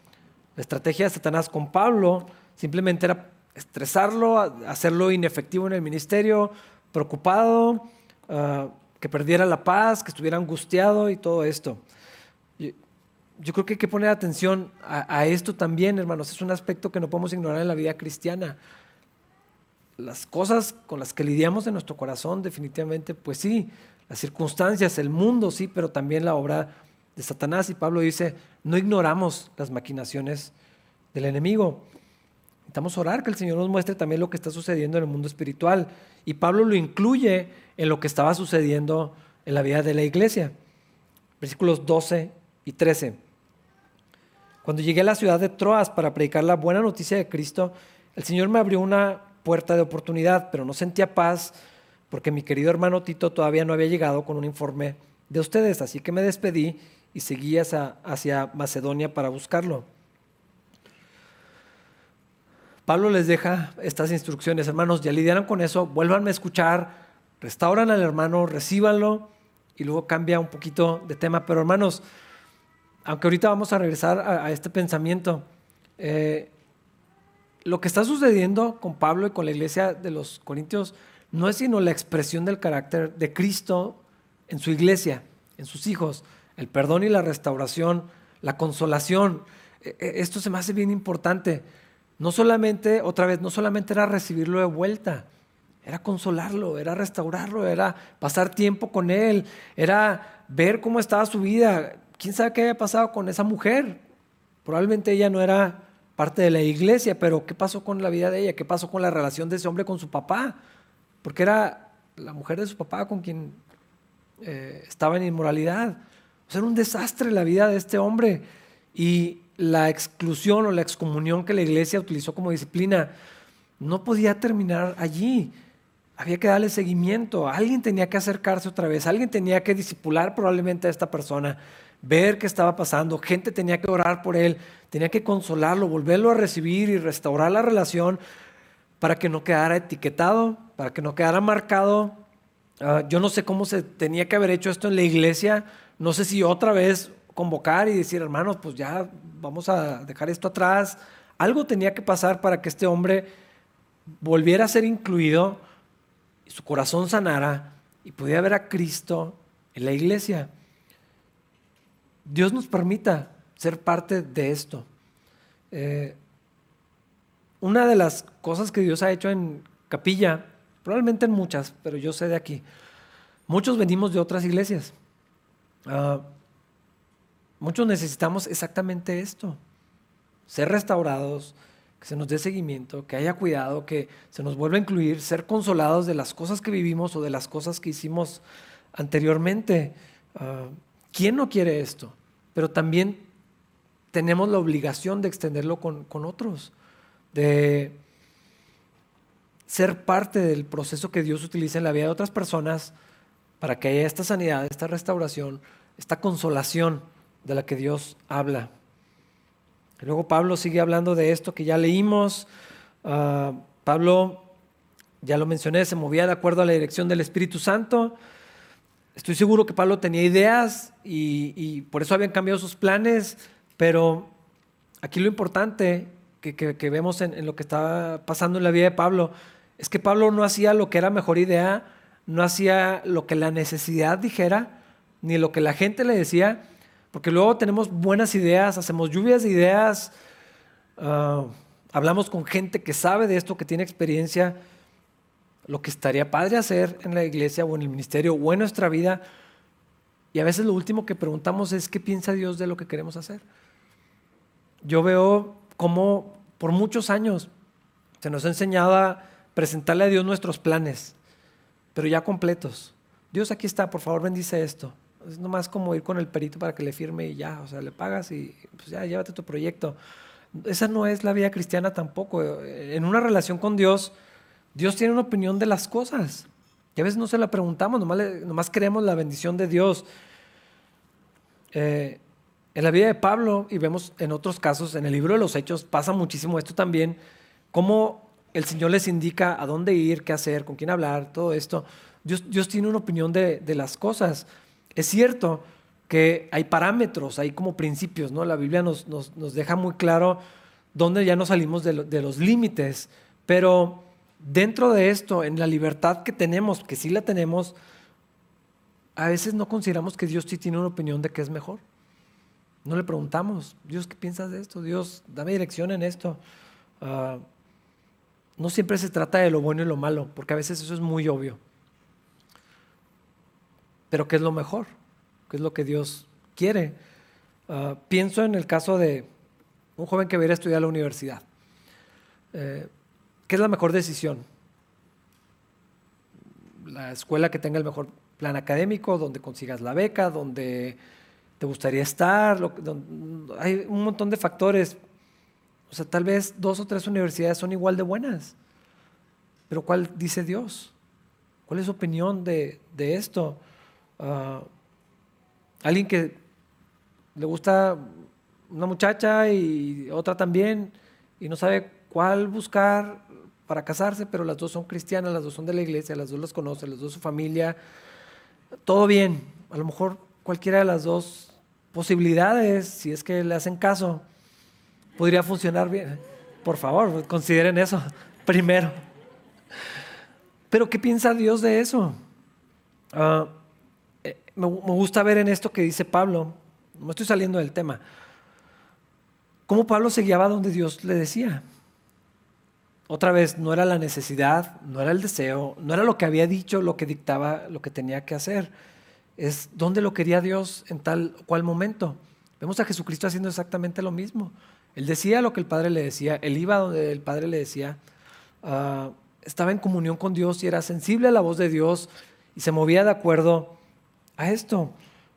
La estrategia de Satanás con Pablo simplemente era estresarlo, hacerlo inefectivo en el ministerio, preocupado, ah, que perdiera la paz, que estuviera angustiado y todo esto. Yo, creo que hay que poner atención a, a, esto también, hermanos. Es un aspecto que no podemos ignorar en la vida cristiana las cosas con las que lidiamos en nuestro corazón, definitivamente, pues sí, las circunstancias, el mundo, sí, pero también la obra de Satanás. Y Pablo dice, no ignoramos las maquinaciones del enemigo. Necesitamos orar que el Señor nos muestre también lo que está sucediendo en el mundo espiritual. Y Pablo lo incluye en lo que estaba sucediendo en la vida de la iglesia. Versículos 12 y 13. Cuando llegué a la ciudad de Troas para predicar la buena noticia de Cristo, el Señor me abrió una puerta de oportunidad, pero no sentía paz porque mi querido hermano Tito todavía no había llegado con un informe de ustedes, así que me despedí y seguí hacia, hacia Macedonia para buscarlo. Pablo les deja estas instrucciones, hermanos, ya lidiaron con eso, vuélvanme a escuchar restauran al hermano, recíbanlo y luego cambia un poquito de tema. Pero hermanos, aunque ahorita vamos a regresar a, este pensamiento, eh, lo que está sucediendo con Pablo y con la iglesia de los Corintios no es sino la expresión del carácter de Cristo en su iglesia, en sus hijos, el perdón y la restauración, la consolación. E, e, esto se me hace bien importante. No solamente, otra vez, no solamente era recibirlo de vuelta, era consolarlo, era restaurarlo, era pasar tiempo con él, era ver cómo estaba su vida. ¿Quién sabe qué había pasado con esa mujer? Probablemente ella no era parte de la iglesia, pero ¿qué pasó con la vida de ella? ¿Qué pasó con la relación de ese hombre con su papá? Porque era la mujer de su papá con quien eh, estaba en inmoralidad. O sea, era un desastre la vida de este hombre. Y la exclusión o la excomunión que la iglesia utilizó como disciplina no podía terminar allí. Había que darle seguimiento. Alguien tenía que acercarse otra vez. Alguien tenía que disipular probablemente a esta persona, ver qué estaba pasando. Gente tenía que orar por él, tenía que consolarlo, volverlo a recibir y restaurar la relación para que no quedara etiquetado, para que no quedara marcado. Ah, yo no sé cómo se tenía que haber hecho esto en la iglesia. No sé si otra vez convocar y decir, hermanos, pues ya vamos a dejar esto atrás. Algo tenía que pasar para que este hombre volviera a ser incluido, y su corazón sanara y pudiera ver a Cristo en la iglesia. Dios nos permita ser parte de esto. Eh, una de las cosas que Dios ha hecho en capilla, probablemente en muchas, pero yo sé de aquí, muchos venimos de otras iglesias. Ah, Muchos necesitamos exactamente esto, ser restaurados, que se nos dé seguimiento, que haya cuidado, que se nos vuelva a incluir, ser consolados de las cosas que vivimos o de las cosas que hicimos anteriormente. Ah, ¿Quién no quiere esto? Pero también tenemos la obligación de extenderlo con, con otros, de ser parte del proceso que Dios utiliza en la vida de otras personas para que haya esta sanidad, esta restauración, esta consolación de la que Dios habla. luego Pablo sigue hablando de esto que ya leímos. Ah, Pablo, ya lo mencioné, se movía de acuerdo a la dirección del Espíritu Santo. Estoy seguro que Pablo tenía ideas y, por eso habían cambiado sus planes, pero aquí lo importante que, vemos en, en, lo que estaba pasando en la vida de Pablo es que Pablo no hacía lo que era mejor idea, no hacía lo que la necesidad dijera, ni lo que la gente le decía, porque luego tenemos buenas ideas, hacemos lluvias de ideas, ah, hablamos con gente que sabe de esto, que tiene experiencia. Lo que estaría padre hacer en la iglesia o en el ministerio o en nuestra vida. Y a veces lo último que preguntamos es qué piensa Dios de lo que queremos hacer. Yo veo cómo por muchos años se nos ha enseñado a presentarle a Dios nuestros planes, pero ya completos. Dios aquí está, por favor bendice esto. Es nomás como ir con el perito para que le firme y ya, o sea, le pagas y pues ya, llévate tu proyecto. Esa no es la vida cristiana tampoco. En una relación con Dios, Dios tiene una opinión de las cosas. Y a veces no se la preguntamos, nomás, nomás queremos la bendición de Dios. Eh, en la vida de Pablo, y vemos en otros casos, en el libro de los Hechos, pasa muchísimo esto también, cómo el Señor les indica a dónde ir, qué hacer, con quién hablar, todo esto. Dios, Dios tiene una opinión de, de las cosas. Es cierto que hay parámetros, hay como principios, ¿no? La Biblia nos, deja muy claro dónde ya no salimos de, los límites, pero dentro de esto, en la libertad que tenemos, que sí la tenemos, a veces no consideramos que Dios sí tiene una opinión de qué es mejor. No le preguntamos, Dios, ¿qué piensas de esto? Dios, dame dirección en esto. Ah, no siempre se trata de lo bueno y lo malo, porque a veces eso es muy obvio. Pero ¿qué es lo mejor? ¿Qué es lo que Dios quiere? Ah, pienso en el caso de un joven que va estudiar a la universidad. Eh, ¿Qué es la mejor decisión? La escuela que tenga el mejor plan académico, donde consigas la beca, donde te gustaría estar. hay un montón de factores. O sea, tal vez dos o tres universidades son igual de buenas. Pero ¿cuál dice Dios? ¿Cuál es su opinión de, de esto? Ah, alguien que le gusta una muchacha y otra también y no sabe cuál buscar para casarse, pero las dos son cristianas, las dos son de la iglesia, las dos las conocen, las dos su familia. Todo bien. A lo mejor cualquiera de las dos posibilidades, si es que le hacen caso, podría funcionar bien. Por favor, consideren eso *laughs* primero. Pero ¿qué piensa Dios de eso? Ah, me, gusta ver en esto que dice Pablo, no estoy saliendo del tema, cómo Pablo se guiaba donde Dios le decía. Otra vez, no era la necesidad, no era el deseo, no era lo que había dicho, lo que dictaba, lo que tenía que hacer. Es dónde lo quería Dios en tal o cual momento. Vemos a Jesucristo haciendo exactamente lo mismo. Él decía lo que el Padre le decía, él iba donde el Padre le decía, ah, estaba en comunión con Dios y era sensible a la voz de Dios y se movía de acuerdo a esto.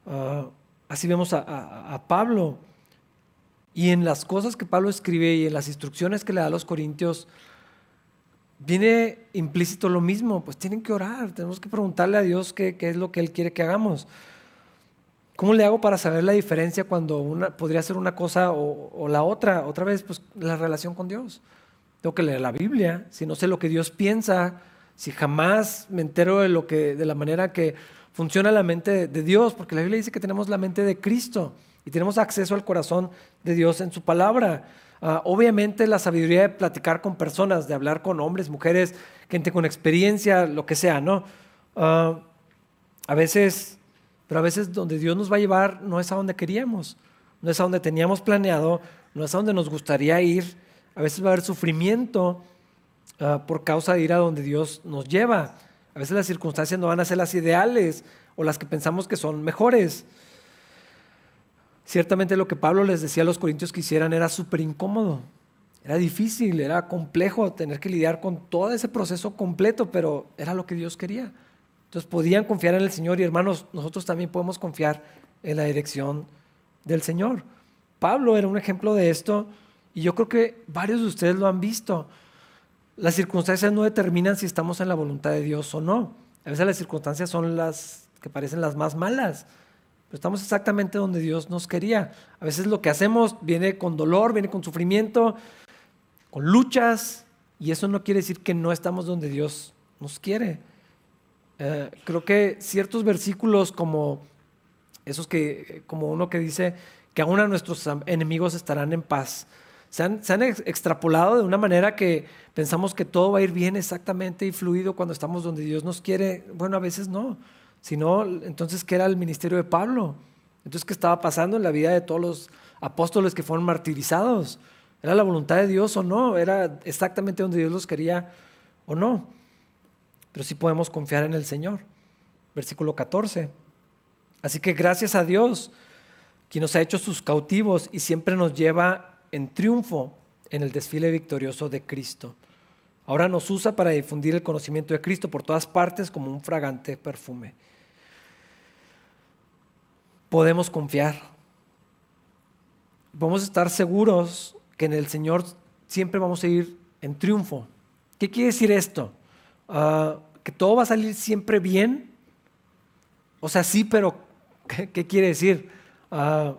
Ah, así vemos a, Pablo. Y en las cosas que Pablo escribe y en las instrucciones que le da a los corintios, viene implícito lo mismo, pues tienen que orar, tenemos que preguntarle a Dios qué, es lo que Él quiere que hagamos. ¿Cómo le hago para saber la diferencia cuando una, podría ser una cosa o, o, la otra? Otra vez, pues la relación con Dios. Tengo que leer la Biblia, si no sé lo que Dios piensa, si jamás me entero de, lo que, de la manera que funciona la mente de Dios, porque la Biblia dice que tenemos la mente de Cristo y tenemos acceso al corazón de Dios en su palabra. Ah, obviamente la sabiduría de platicar con personas, de hablar con hombres, mujeres, gente con experiencia, lo que sea, ¿no? Ah, a veces, pero a veces donde Dios nos va a llevar no es a donde queríamos, no es a donde teníamos planeado, no es a donde nos gustaría ir. A veces va a haber sufrimiento Ah, por causa de ir a donde Dios nos lleva. A veces las circunstancias no van a ser las ideales o las que pensamos que son mejores. Ciertamente lo que Pablo les decía a los corintios que hicieran era súper incómodo. Era difícil, era complejo tener que lidiar con todo ese proceso completo, pero era lo que Dios quería. Entonces podían confiar en el Señor y hermanos, nosotros también podemos confiar en la dirección del Señor. Pablo era un ejemplo de esto y yo creo que varios de ustedes lo han visto. Las circunstancias no determinan si estamos en la voluntad de Dios o no. A veces las circunstancias son las que parecen las más malas, pero estamos exactamente donde Dios nos quería. A veces lo que hacemos viene con dolor, viene con sufrimiento, con luchas, y eso no quiere decir que no estamos donde Dios nos quiere. Eh, creo que ciertos versículos como esos que, como uno que dice que aún a nuestros enemigos estarán en paz, se han, extrapolado de una manera que pensamos que todo va a ir bien exactamente y fluido cuando estamos donde Dios nos quiere. Bueno, a veces no. Si no, entonces, ¿qué era el ministerio de Pablo? Entonces, ¿qué estaba pasando en la vida de todos los apóstoles que fueron martirizados? ¿Era la voluntad de Dios o no? ¿Era exactamente donde Dios los quería o no? Pero sí podemos confiar en el Señor. Versículo 14. Así que gracias a Dios, quien nos ha hecho sus cautivos y siempre nos lleva en triunfo en el desfile victorioso de Cristo. Ahora nos usa para difundir el conocimiento de Cristo por todas partes como un fragante perfume. Podemos confiar. Podemos estar seguros que en el Señor siempre vamos a ir en triunfo. ¿Qué quiere decir esto? Ah, ¿Que todo va a salir siempre bien? O sea, sí, pero ¿qué, quiere decir? Ah,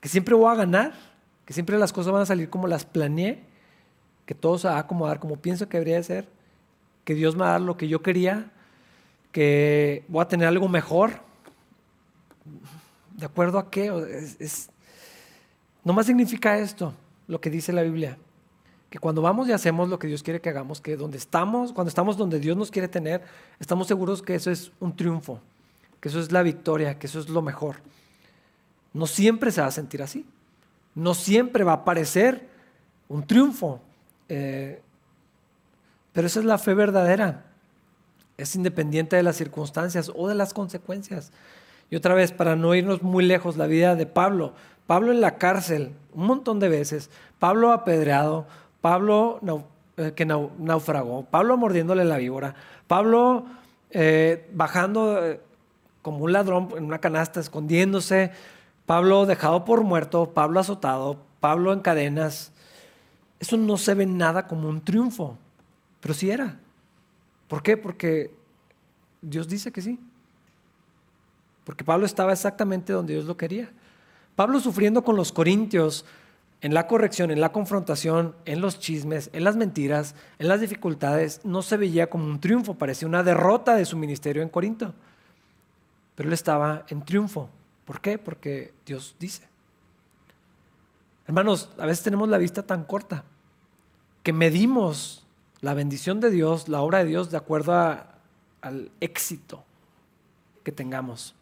¿Que siempre voy a ganar? Que siempre las cosas van a salir como las planeé, que todo se va a acomodar como pienso que debería de ser, que Dios me va a dar lo que yo quería, que voy a tener algo mejor. ¿De acuerdo a qué? Es, no más significa esto, lo que dice la Biblia. Que cuando vamos y hacemos lo que Dios quiere que hagamos, que donde estamos, cuando estamos donde Dios nos quiere tener, estamos seguros que eso es un triunfo, que eso es la victoria, que eso es lo mejor. No siempre se va a sentir así no siempre va a parecer un triunfo. Eh, pero esa es la fe verdadera. Es independiente de las circunstancias o de las consecuencias. Y otra vez, para no irnos muy lejos, la vida de Pablo. Pablo en la cárcel, un montón de veces. Pablo apedreado, Pablo eh, que naufragó, Pablo mordiéndole la víbora, Pablo eh, bajando como un ladrón en una canasta, escondiéndose, Pablo dejado por muerto, Pablo azotado, Pablo en cadenas. Eso no se ve nada como un triunfo, pero sí era. ¿Por qué? Porque Dios dice que sí. Porque Pablo estaba exactamente donde Dios lo quería. Pablo sufriendo con los corintios en la corrección, en la confrontación, en los chismes, en las mentiras, en las dificultades, no se veía como un triunfo, parecía una derrota de su ministerio en Corinto. Pero él estaba en triunfo. ¿Por qué? Porque Dios dice. Hermanos, a veces tenemos la vista tan corta que medimos la bendición de Dios, la obra de Dios, de acuerdo al éxito que tengamos.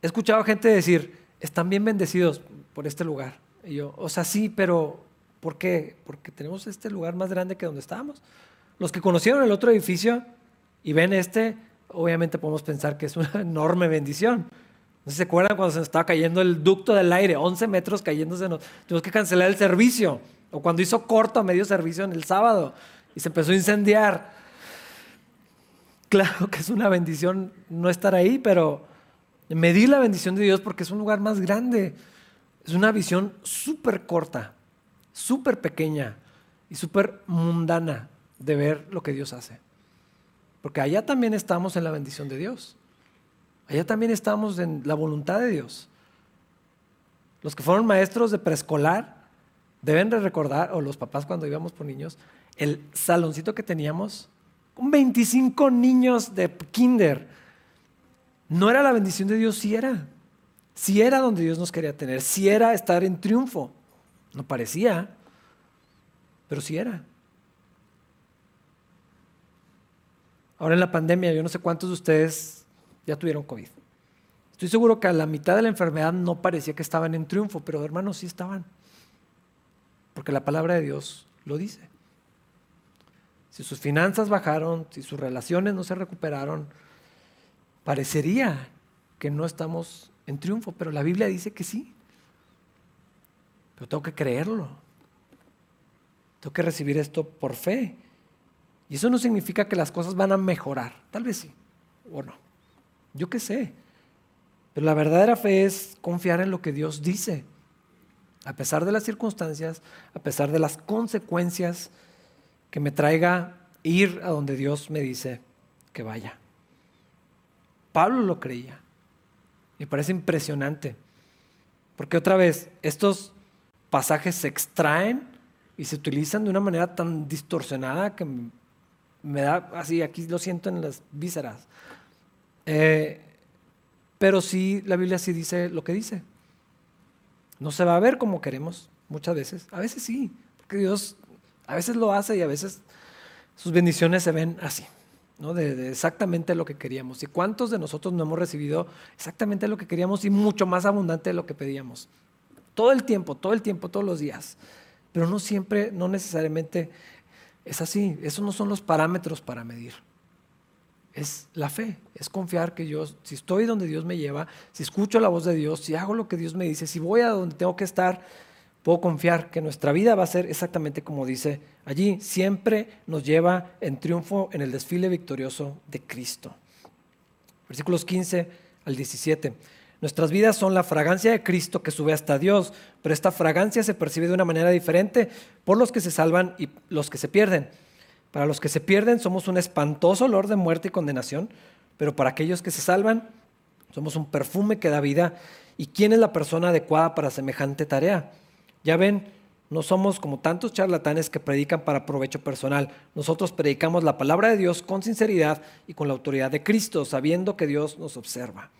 He escuchado gente decir, están bien bendecidos por este lugar. Y yo, o sea, sí, pero ¿por qué? Porque tenemos este lugar más grande que donde estábamos. Los que conocieron el otro edificio y ven este, obviamente podemos pensar que es una *laughs* enorme bendición. ¿No se acuerdan cuando se nos estaba cayendo el ducto del aire? 11 metros cayéndose. Tuvimos que cancelar el servicio. O cuando hizo corto a medio servicio en el sábado y se empezó a incendiar. Claro que es una bendición no estar ahí, pero medir la bendición de Dios porque es un lugar más grande. Es una visión súper corta, súper pequeña y súper mundana de ver lo que Dios hace. Porque allá también estamos en la bendición de Dios. Allá también estamos en la voluntad de Dios. Los que fueron maestros de preescolar deben de recordar, o los papás cuando íbamos por niños, el saloncito que teníamos con 25 niños de kinder no era la bendición de Dios, sí era. Sí era donde Dios nos quería tener, sí era estar en triunfo. No parecía, pero sí era. Ahora en la pandemia, yo no sé cuántos de ustedes ya tuvieron COVID. Estoy seguro que a la mitad de la enfermedad no parecía que estaban en triunfo, pero hermanos sí estaban. Porque la palabra de Dios lo dice. Si sus finanzas bajaron, si sus relaciones no se recuperaron, Parecería que no estamos en triunfo, pero la Biblia dice que sí. Pero tengo que creerlo. Tengo que recibir esto por fe. Y eso no significa que las cosas van a mejorar. Tal vez sí, o no. Yo qué sé. Pero la verdadera fe es confiar en lo que Dios dice. A pesar de las circunstancias, a pesar de las consecuencias que me traiga ir a donde Dios me dice que vaya. Pablo lo creía. Me parece impresionante. Porque otra vez, estos pasajes se extraen y se utilizan de una manera tan distorsionada que me da así, aquí lo siento en las vísceras. Eh, pero sí, la Biblia sí dice lo que dice. No se va a ver como queremos muchas veces. A veces sí, porque Dios a veces lo hace y a veces sus bendiciones se ven así. De, exactamente lo que queríamos. ¿Y cuántos de nosotros no hemos recibido exactamente lo que queríamos y mucho más abundante de lo que pedíamos? Todo el tiempo, todo el tiempo, todos los días. Pero no siempre, no necesariamente es así. Esos no son los parámetros para medir. Es la fe, es confiar que yo, si estoy donde Dios me lleva, si escucho la voz de Dios, si hago lo que Dios me dice, si voy a donde tengo que estar, puedo confiar que nuestra vida va a ser exactamente como dice allí. Siempre nos lleva en triunfo en el desfile victorioso de Cristo. Versículos 15 al 17. Nuestras vidas son la fragancia de Cristo que sube hasta Dios, pero esta fragancia se percibe de una manera diferente por los que se salvan y los que se pierden. Para los que se pierden somos un espantoso olor de muerte y condenación, pero para aquellos que se salvan somos un perfume que da vida. ¿Y quién es la persona adecuada para semejante tarea? Ya ven, no somos como tantos charlatanes que predican para provecho personal. Nosotros predicamos la palabra de Dios con sinceridad y con la autoridad de Cristo, sabiendo que Dios nos observa.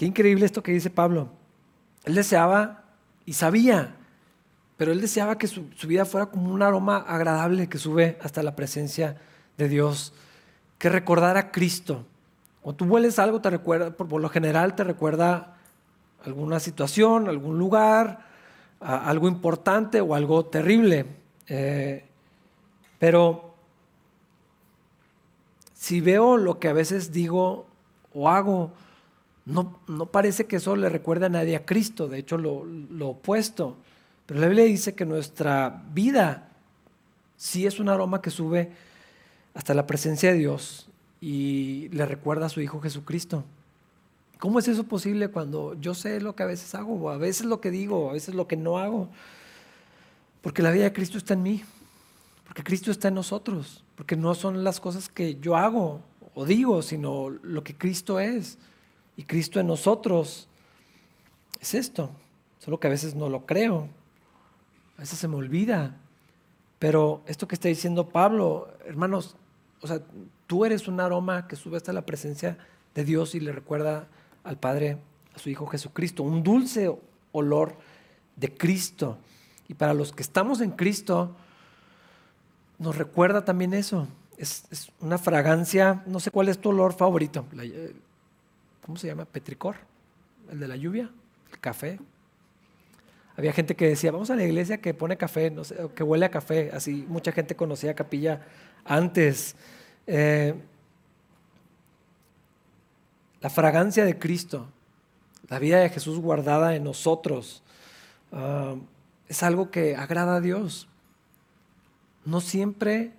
Qué increíble esto que dice Pablo. Él deseaba y sabía, pero él deseaba que su, vida fuera como un aroma agradable que sube hasta la presencia de Dios, que recordara a Cristo. Cuando tú hueles algo, te recuerda, por lo general te recuerda alguna situación, algún lugar, algo importante o algo terrible. Eh, pero si veo lo que a veces digo o hago, no, no parece que eso le recuerde a nadie a Cristo, de hecho lo, lo opuesto. Pero la Biblia dice que nuestra vida sí es un aroma que sube hasta la presencia de Dios y le recuerda a su Hijo Jesucristo. ¿Cómo es eso posible cuando yo sé lo que a veces hago, a veces lo que digo, a veces lo que no hago? Porque la vida de Cristo está en mí, porque Cristo está en nosotros, porque no son las cosas que yo hago o digo, sino lo que Cristo es. Y Cristo en nosotros. Es esto, solo que a veces no lo creo, a veces se me olvida. Pero esto que está diciendo Pablo, hermanos, o sea, tú eres un aroma que sube hasta la presencia de Dios y le recuerda al Padre, a su Hijo Jesucristo, un dulce olor de Cristo. Y para los que estamos en Cristo, nos recuerda también eso. Es, una fragancia, no sé cuál es tu olor favorito. ¿Cómo se llama? Petricor, el de la lluvia, el café. Había gente que decía, vamos a la iglesia que pone café, no que huele a café. Así mucha gente conocía capilla antes. Eh, la fragancia de Cristo, la vida de Jesús guardada en nosotros, ah, es algo que agrada a Dios. No siempre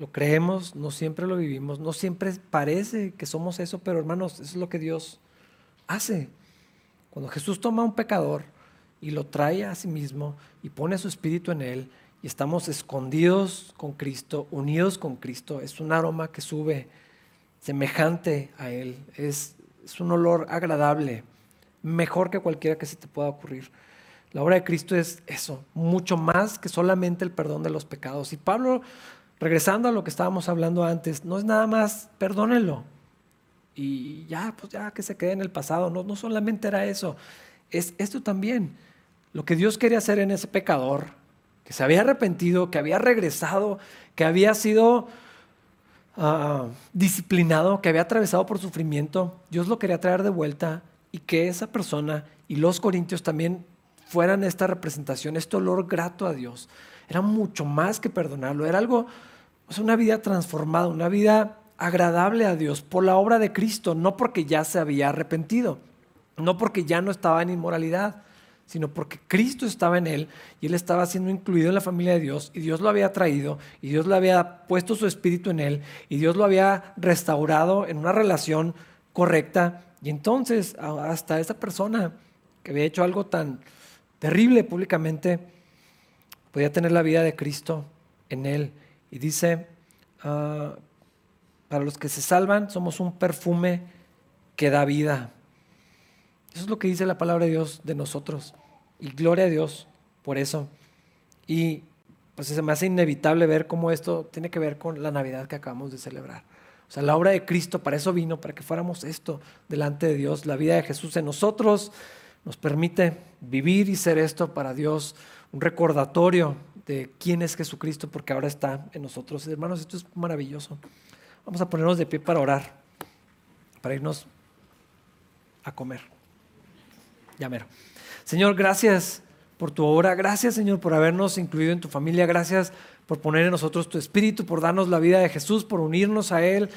lo creemos, no siempre lo vivimos, no siempre parece que somos eso, pero hermanos, eso es lo que Dios hace. Cuando Jesús toma a un pecador y lo trae a sí mismo y pone su espíritu en él y estamos escondidos con Cristo, unidos con Cristo, es un aroma que sube semejante a él, es, es un olor agradable, mejor que cualquiera que se te pueda ocurrir. La obra de Cristo es eso, mucho más que solamente el perdón de los pecados. Y Pablo, regresando a lo que estábamos hablando antes, no es nada más perdónenlo y ya, pues ya que se quede en el pasado. No, no solamente era eso, es esto también. Lo que Dios quería hacer en ese pecador, que se había arrepentido, que había regresado, que había sido ah, disciplinado, que había atravesado por sufrimiento, Dios lo quería traer de vuelta y que esa persona y los corintios también fueran esta representación, este olor grato a Dios. Era mucho más que perdonarlo, era algo, o sea, una vida transformada, una vida agradable a Dios por la obra de Cristo, no porque ya se había arrepentido, no porque ya no estaba en inmoralidad, sino porque Cristo estaba en él y él estaba siendo incluido en la familia de Dios y Dios lo había traído y Dios le había puesto su espíritu en él y Dios lo había restaurado en una relación correcta. Y entonces hasta esa persona que había hecho algo tan terrible públicamente, podía tener la vida de Cristo en él. Y dice, ah, para los que se salvan, somos un perfume que da vida. Eso es lo que dice la palabra de Dios de nosotros. Y gloria a Dios por eso. Y pues se me hace inevitable ver cómo esto tiene que ver con la Navidad que acabamos de celebrar. O sea, la obra de Cristo para eso vino, para que fuéramos esto delante de Dios. La vida de Jesús en nosotros nos permite vivir y ser esto para Dios, un recordatorio quién es Jesucristo, porque ahora está en nosotros. Hermanos, esto es maravilloso. Vamos a ponernos de pie para orar, para irnos a comer. Ya Señor, gracias por tu obra. Gracias, Señor, por habernos incluido en tu familia. Gracias por poner en nosotros tu espíritu, por darnos la vida de Jesús, por unirnos a Él.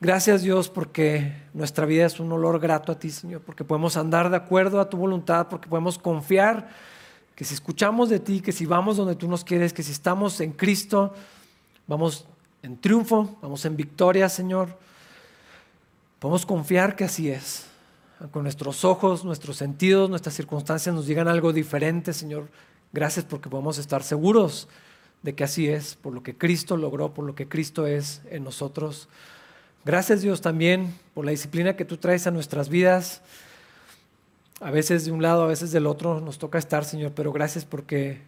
Gracias Dios porque nuestra vida es un olor grato a ti, Señor, porque podemos andar de acuerdo a tu voluntad, porque podemos confiar que si escuchamos de ti, que si vamos donde tú nos quieres, que si estamos en Cristo, vamos en triunfo, vamos en victoria, Señor. Podemos confiar que así es. Con nuestros ojos, nuestros sentidos, nuestras circunstancias nos digan algo diferente, Señor. Gracias porque podemos estar seguros de que así es, por lo que Cristo logró, por lo que Cristo es en nosotros. Gracias Dios también por la disciplina que tú traes a nuestras vidas. A veces de un lado, a veces del otro nos toca estar, Señor, pero gracias porque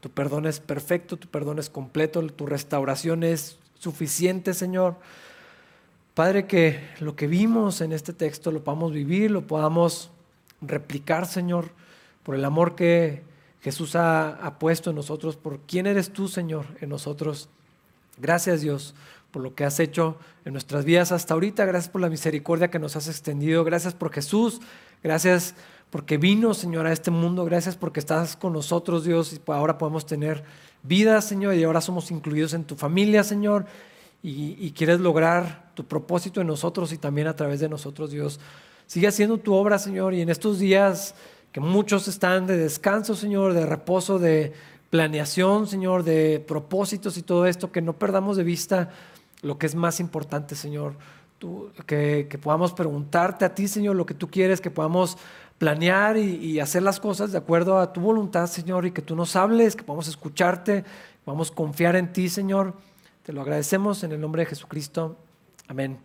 tu perdón es perfecto, tu perdón es completo, tu restauración es suficiente, Señor. Padre, que lo que vimos en este texto lo podamos vivir, lo podamos replicar, Señor, por el amor que Jesús ha, puesto en nosotros, por quién eres tú, Señor, en nosotros. Gracias, Dios por lo que has hecho en nuestras vidas hasta ahorita. Gracias por la misericordia que nos has extendido. Gracias por Jesús. Gracias porque vino, Señor, a este mundo. Gracias porque estás con nosotros, Dios. Y ahora podemos tener vida, Señor. Y ahora somos incluidos en tu familia, Señor. Y, quieres lograr tu propósito en nosotros y también a través de nosotros, Dios. Sigue haciendo tu obra, Señor. Y en estos días que muchos están de descanso, Señor, de reposo, de planeación, Señor, de propósitos y todo esto, que no perdamos de vista lo que es más importante, Señor. que, podamos preguntarte a ti, Señor, lo que tú quieres, que podamos planear y, hacer las cosas de acuerdo a tu voluntad, Señor, y que tú nos hables, que podamos escucharte, que confiar en ti, Señor. Te lo agradecemos en el nombre de Jesucristo. Amén.